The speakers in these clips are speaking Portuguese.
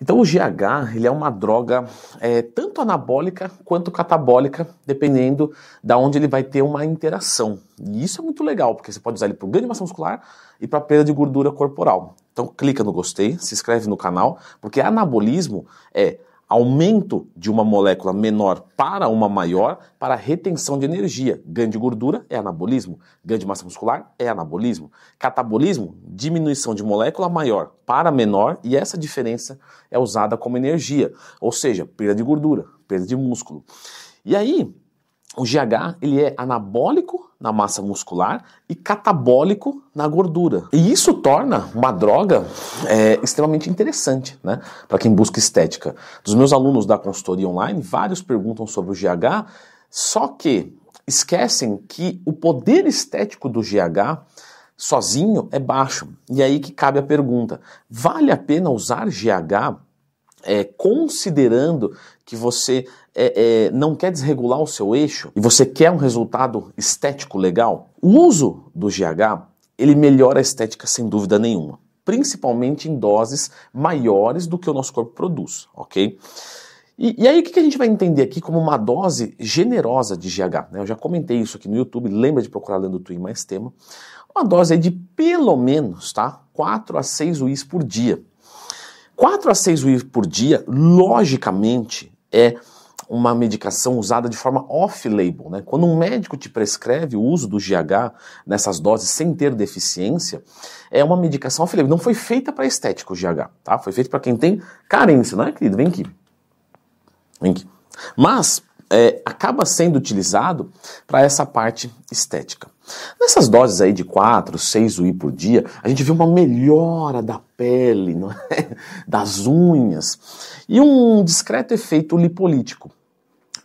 Então o GH ele é uma droga é, tanto anabólica quanto catabólica, dependendo da onde ele vai ter uma interação. E isso é muito legal, porque você pode usar ele para ganho de massa muscular e para perda de gordura corporal. Então clica no gostei, se inscreve no canal, porque anabolismo é aumento de uma molécula menor para uma maior para retenção de energia. Ganho de gordura é anabolismo, ganho de massa muscular é anabolismo. Catabolismo, diminuição de molécula maior para menor e essa diferença é usada como energia, ou seja, perda de gordura, perda de músculo. E aí, o GH ele é anabólico na massa muscular e catabólico na gordura. E isso torna uma droga é, extremamente interessante né, para quem busca estética. Dos meus alunos da consultoria online, vários perguntam sobre o GH, só que esquecem que o poder estético do GH sozinho é baixo. E aí que cabe a pergunta: vale a pena usar GH é, considerando que você é, é, não quer desregular o seu eixo e você quer um resultado estético legal, o uso do GH ele melhora a estética sem dúvida nenhuma, principalmente em doses maiores do que o nosso corpo produz, ok? E, e aí o que a gente vai entender aqui como uma dose generosa de GH? Né? Eu já comentei isso aqui no YouTube, lembra de procurar lendo o Twin mais tema. Uma dose de pelo menos, tá? 4 a 6 UIs por dia. 4 a 6 UIs por dia, logicamente, é uma medicação usada de forma off-label. Né? Quando um médico te prescreve o uso do GH nessas doses sem ter deficiência, é uma medicação off-label. Não foi feita para estético o GH, tá? Foi feita para quem tem carência, é, querido? Vem aqui. Vem aqui. Mas é, acaba sendo utilizado para essa parte estética. Nessas doses aí de 4, 6 UI por dia, a gente vê uma melhora da pele, é? das unhas e um discreto efeito lipolítico.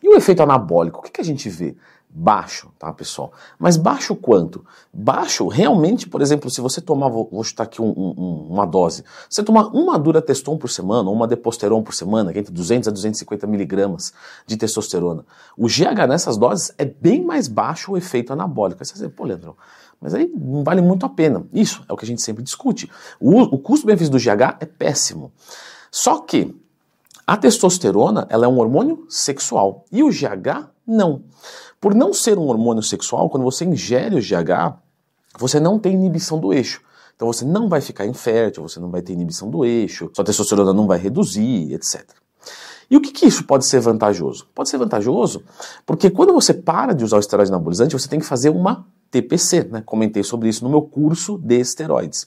E o efeito anabólico, o que a gente vê? Baixo, tá, pessoal? Mas baixo quanto? Baixo, realmente, por exemplo, se você tomar, vou, vou chutar aqui um, um, uma dose, você tomar uma dura teston por semana, ou uma deposteron por semana, que é entre 200 a 250 miligramas de testosterona, o GH nessas doses é bem mais baixo o efeito anabólico. Você vai dizer, pô, Leandro, mas aí não vale muito a pena. Isso é o que a gente sempre discute. O, o custo-benefício do GH é péssimo. Só que a testosterona, ela é um hormônio sexual e o GH não. Por não ser um hormônio sexual, quando você ingere o GH, você não tem inibição do eixo. Então você não vai ficar infértil, você não vai ter inibição do eixo, sua testosterona não vai reduzir, etc. E o que, que isso pode ser vantajoso? Pode ser vantajoso porque quando você para de usar o esteroide anabolizante, você tem que fazer uma TPC, né? Comentei sobre isso no meu curso de esteroides.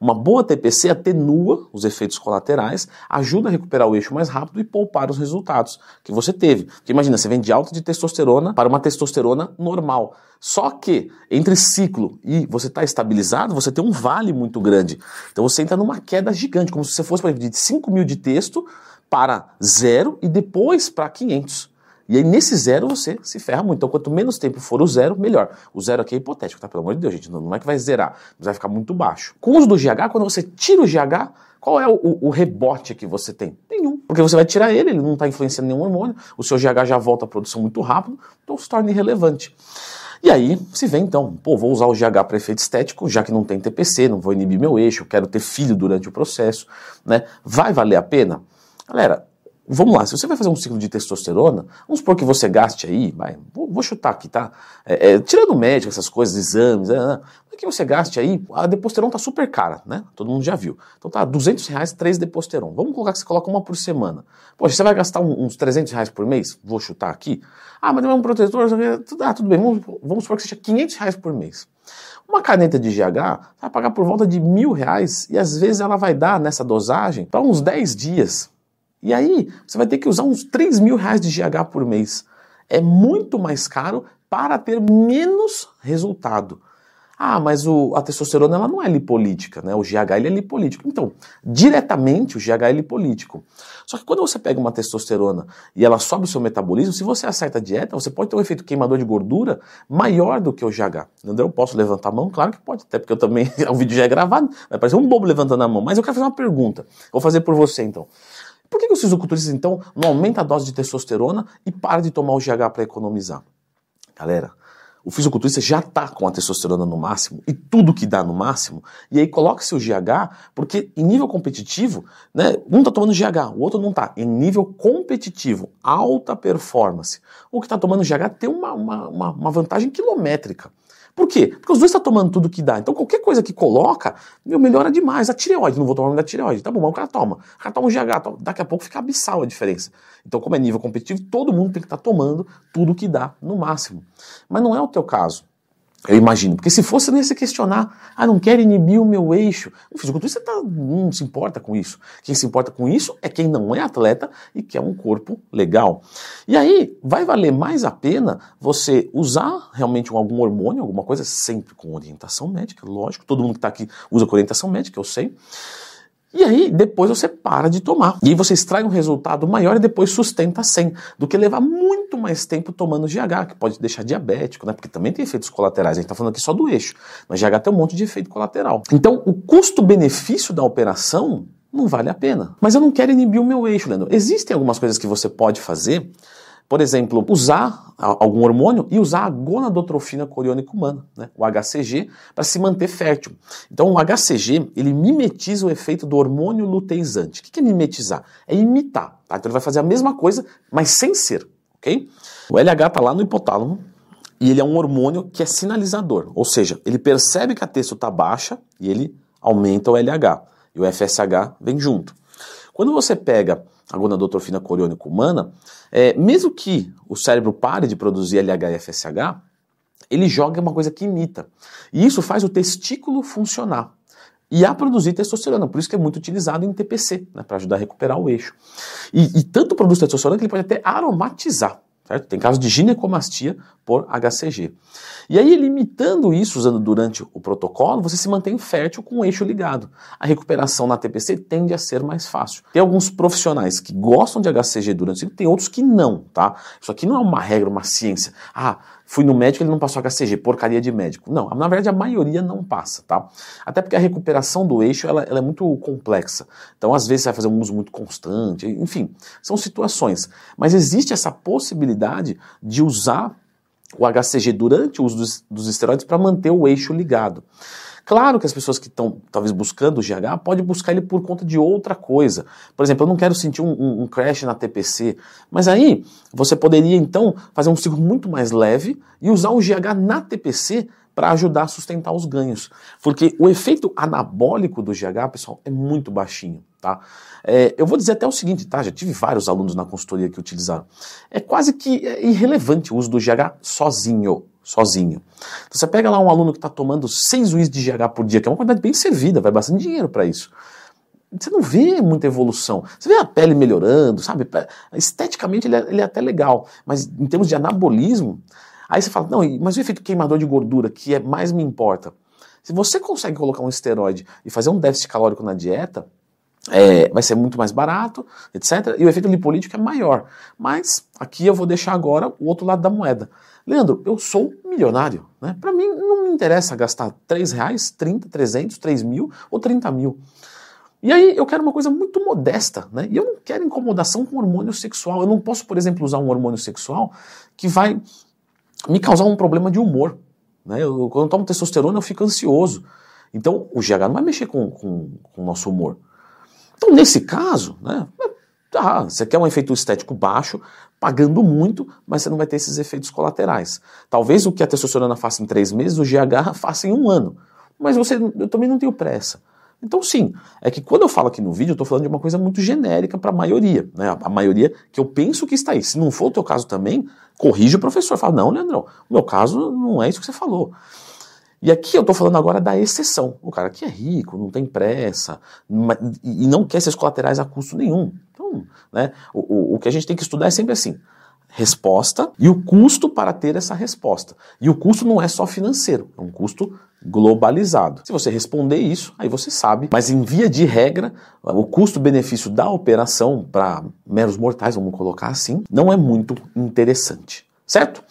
Uma boa TPC atenua os efeitos colaterais, ajuda a recuperar o eixo mais rápido e poupar os resultados que você teve. Porque imagina, você vem de alta de testosterona para uma testosterona normal. Só que entre ciclo e você está estabilizado, você tem um vale muito grande. Então você entra numa queda gigante, como se você fosse, exemplo, de 5 mil de texto para zero e depois para 500. E aí, nesse zero, você se ferra muito. Então, quanto menos tempo for o zero, melhor. O zero aqui é hipotético, tá? Pelo amor de Deus, gente. Não é que vai zerar, mas vai ficar muito baixo. Com o uso do GH, quando você tira o GH, qual é o, o, rebote que você tem? Nenhum. Porque você vai tirar ele, ele não está influenciando nenhum hormônio, o seu GH já volta à produção muito rápido, então se torna irrelevante. E aí se vê então, pô, vou usar o GH para efeito estético, já que não tem TPC, não vou inibir meu eixo, quero ter filho durante o processo, né? Vai valer a pena? Galera, Vamos lá, se você vai fazer um ciclo de testosterona, vamos supor que você gaste aí, vai, vou, vou chutar aqui, tá? É, é, tirando o médico, essas coisas, exames, é, é, que você gaste aí, a deposteron tá super cara, né? Todo mundo já viu. Então tá, 200 reais, três deposteron. Vamos colocar que você coloca uma por semana. Poxa, você vai gastar uns 300 reais por mês? Vou chutar aqui. Ah, mas não é um protetor, ah, tudo bem, vamos, vamos supor que seja 500 reais por mês. Uma caneta de GH vai pagar por volta de mil reais e às vezes ela vai dar nessa dosagem para uns 10 dias. E aí, você vai ter que usar uns 3 mil reais de GH por mês. É muito mais caro para ter menos resultado. Ah, mas o, a testosterona ela não é lipolítica, né? O GH ele é lipolítico. Então, diretamente o GH é lipolítico. Só que quando você pega uma testosterona e ela sobe o seu metabolismo, se você acerta a dieta, você pode ter um efeito queimador de gordura maior do que o GH. Entendeu? Eu posso levantar a mão? Claro que pode, até porque eu também, o vídeo já é gravado, vai parecer um bobo levantando a mão. Mas eu quero fazer uma pergunta. Vou fazer por você então. Por que, que os fisiculturistas, então, não aumentam a dose de testosterona e param de tomar o GH para economizar? Galera, o fisiculturista já está com a testosterona no máximo e tudo que dá no máximo, e aí coloca seu GH, porque em nível competitivo, né, um está tomando GH, o outro não está. Em nível competitivo, alta performance, o que está tomando GH tem uma, uma, uma vantagem quilométrica. Por quê? Porque os dois estão tá tomando tudo que dá. Então qualquer coisa que coloca, meu, melhora demais. A tireoide, não vou tomar da tireoide. Tá bom, mas o cara toma. O cara toma um GH, toma. daqui a pouco fica abissal a diferença. Então, como é nível competitivo, todo mundo tem que estar tá tomando tudo que dá no máximo. Mas não é o teu caso. Eu imagino. Porque se fosse, ia se questionar. Ah, não quero inibir o meu eixo. O fisiculturista tá, não se importa com isso. Quem se importa com isso é quem não é atleta e quer um corpo legal. E aí, vai valer mais a pena você usar realmente algum hormônio, alguma coisa, sempre com orientação médica, lógico. Todo mundo que está aqui usa com orientação médica, eu sei. E aí, depois você para de tomar. E aí você extrai um resultado maior e depois sustenta sem, do que levar muito mais tempo tomando GH, que pode deixar diabético, né? Porque também tem efeitos colaterais. A gente está falando aqui só do eixo. Mas GH tem um monte de efeito colateral. Então, o custo-benefício da operação não vale a pena. Mas eu não quero inibir o meu eixo, Leandro. Existem algumas coisas que você pode fazer por exemplo, usar algum hormônio e usar a gonadotrofina coriônica humana, né, o HCG, para se manter fértil. Então, o HCG, ele mimetiza o efeito do hormônio luteizante. O que é mimetizar? É imitar. Tá? Então, ele vai fazer a mesma coisa, mas sem ser, ok? O LH está lá no hipotálamo e ele é um hormônio que é sinalizador, ou seja, ele percebe que a testo está baixa e ele aumenta o LH. E o FSH vem junto. Quando você pega a gonadotrofina coriônica humana, é, mesmo que o cérebro pare de produzir LH e FSH, ele joga uma coisa que imita. E isso faz o testículo funcionar e a produzir testosterona. Por isso que é muito utilizado em TPC, né, para ajudar a recuperar o eixo. E, e tanto produz testosterona que ele pode até aromatizar. Certo? Tem casos de ginecomastia por HCG. E aí, limitando isso, usando durante o protocolo, você se mantém fértil com o eixo ligado. A recuperação na TPC tende a ser mais fácil. Tem alguns profissionais que gostam de HCG durante o ciclo, tem outros que não, tá? Isso aqui não é uma regra, uma ciência. Ah, fui no médico ele não passou HCG, porcaria de médico. Não, na verdade a maioria não passa, tá? Até porque a recuperação do eixo ela, ela é muito complexa. Então, às vezes, você vai fazer um uso muito constante, enfim, são situações. Mas existe essa possibilidade de usar o HCG durante o uso dos, dos esteroides para manter o eixo ligado. Claro que as pessoas que estão talvez buscando o GH podem buscar ele por conta de outra coisa. Por exemplo, eu não quero sentir um, um, um, crash na TPC, mas aí você poderia então fazer um ciclo muito mais leve e usar o GH na TPC para ajudar a sustentar os ganhos. Porque o efeito anabólico do GH, pessoal, é muito baixinho. Tá? É, eu vou dizer até o seguinte, tá? Já tive vários alunos na consultoria que utilizaram. É quase que é irrelevante o uso do GH sozinho. Sozinho. Então, você pega lá um aluno que está tomando 6 UIs de GH por dia, que é uma quantidade bem servida, vai bastante dinheiro para isso. Você não vê muita evolução. Você vê a pele melhorando, sabe? Esteticamente ele é, ele é até legal, mas em termos de anabolismo, Aí você fala, não, mas o efeito queimador de gordura, que é mais me importa. Se você consegue colocar um esteroide e fazer um déficit calórico na dieta, é, vai ser muito mais barato, etc. E o efeito lipolítico é maior. Mas aqui eu vou deixar agora o outro lado da moeda. Leandro, eu sou milionário. Né? Para mim não me interessa gastar 3 reais, 30, 300, 3 mil ou 30 mil. E aí eu quero uma coisa muito modesta, né? E eu não quero incomodação com hormônio sexual. Eu não posso, por exemplo, usar um hormônio sexual que vai me causar um problema de humor. Né? Eu, quando eu tomo testosterona, eu fico ansioso. Então, o GH não vai mexer com, com, com o nosso humor. Então, nesse caso, né, tá, você quer um efeito estético baixo, pagando muito, mas você não vai ter esses efeitos colaterais. Talvez o que a testosterona faça em três meses, o GH faça em um ano. Mas você, eu também não tenho pressa. Então, sim, é que quando eu falo aqui no vídeo, eu estou falando de uma coisa muito genérica para a maioria, né? A maioria que eu penso que está aí. Se não for o teu caso também, corrige o professor. Fala, não, Leandrão, o meu caso não é isso que você falou. E aqui eu estou falando agora da exceção. O cara que é rico, não tem pressa e não quer esses colaterais a custo nenhum. Então, né, o, o, o que a gente tem que estudar é sempre assim resposta e o custo para ter essa resposta. E o custo não é só financeiro, é um custo globalizado. Se você responder isso, aí você sabe, mas em via de regra, o custo-benefício da operação para meros mortais, vamos colocar assim, não é muito interessante, certo?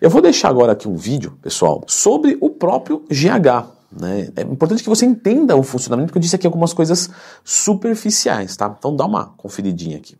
Eu vou deixar agora aqui um vídeo, pessoal, sobre o próprio GH. Né? É importante que você entenda o funcionamento, porque eu disse aqui algumas coisas superficiais, tá? Então dá uma conferidinha aqui.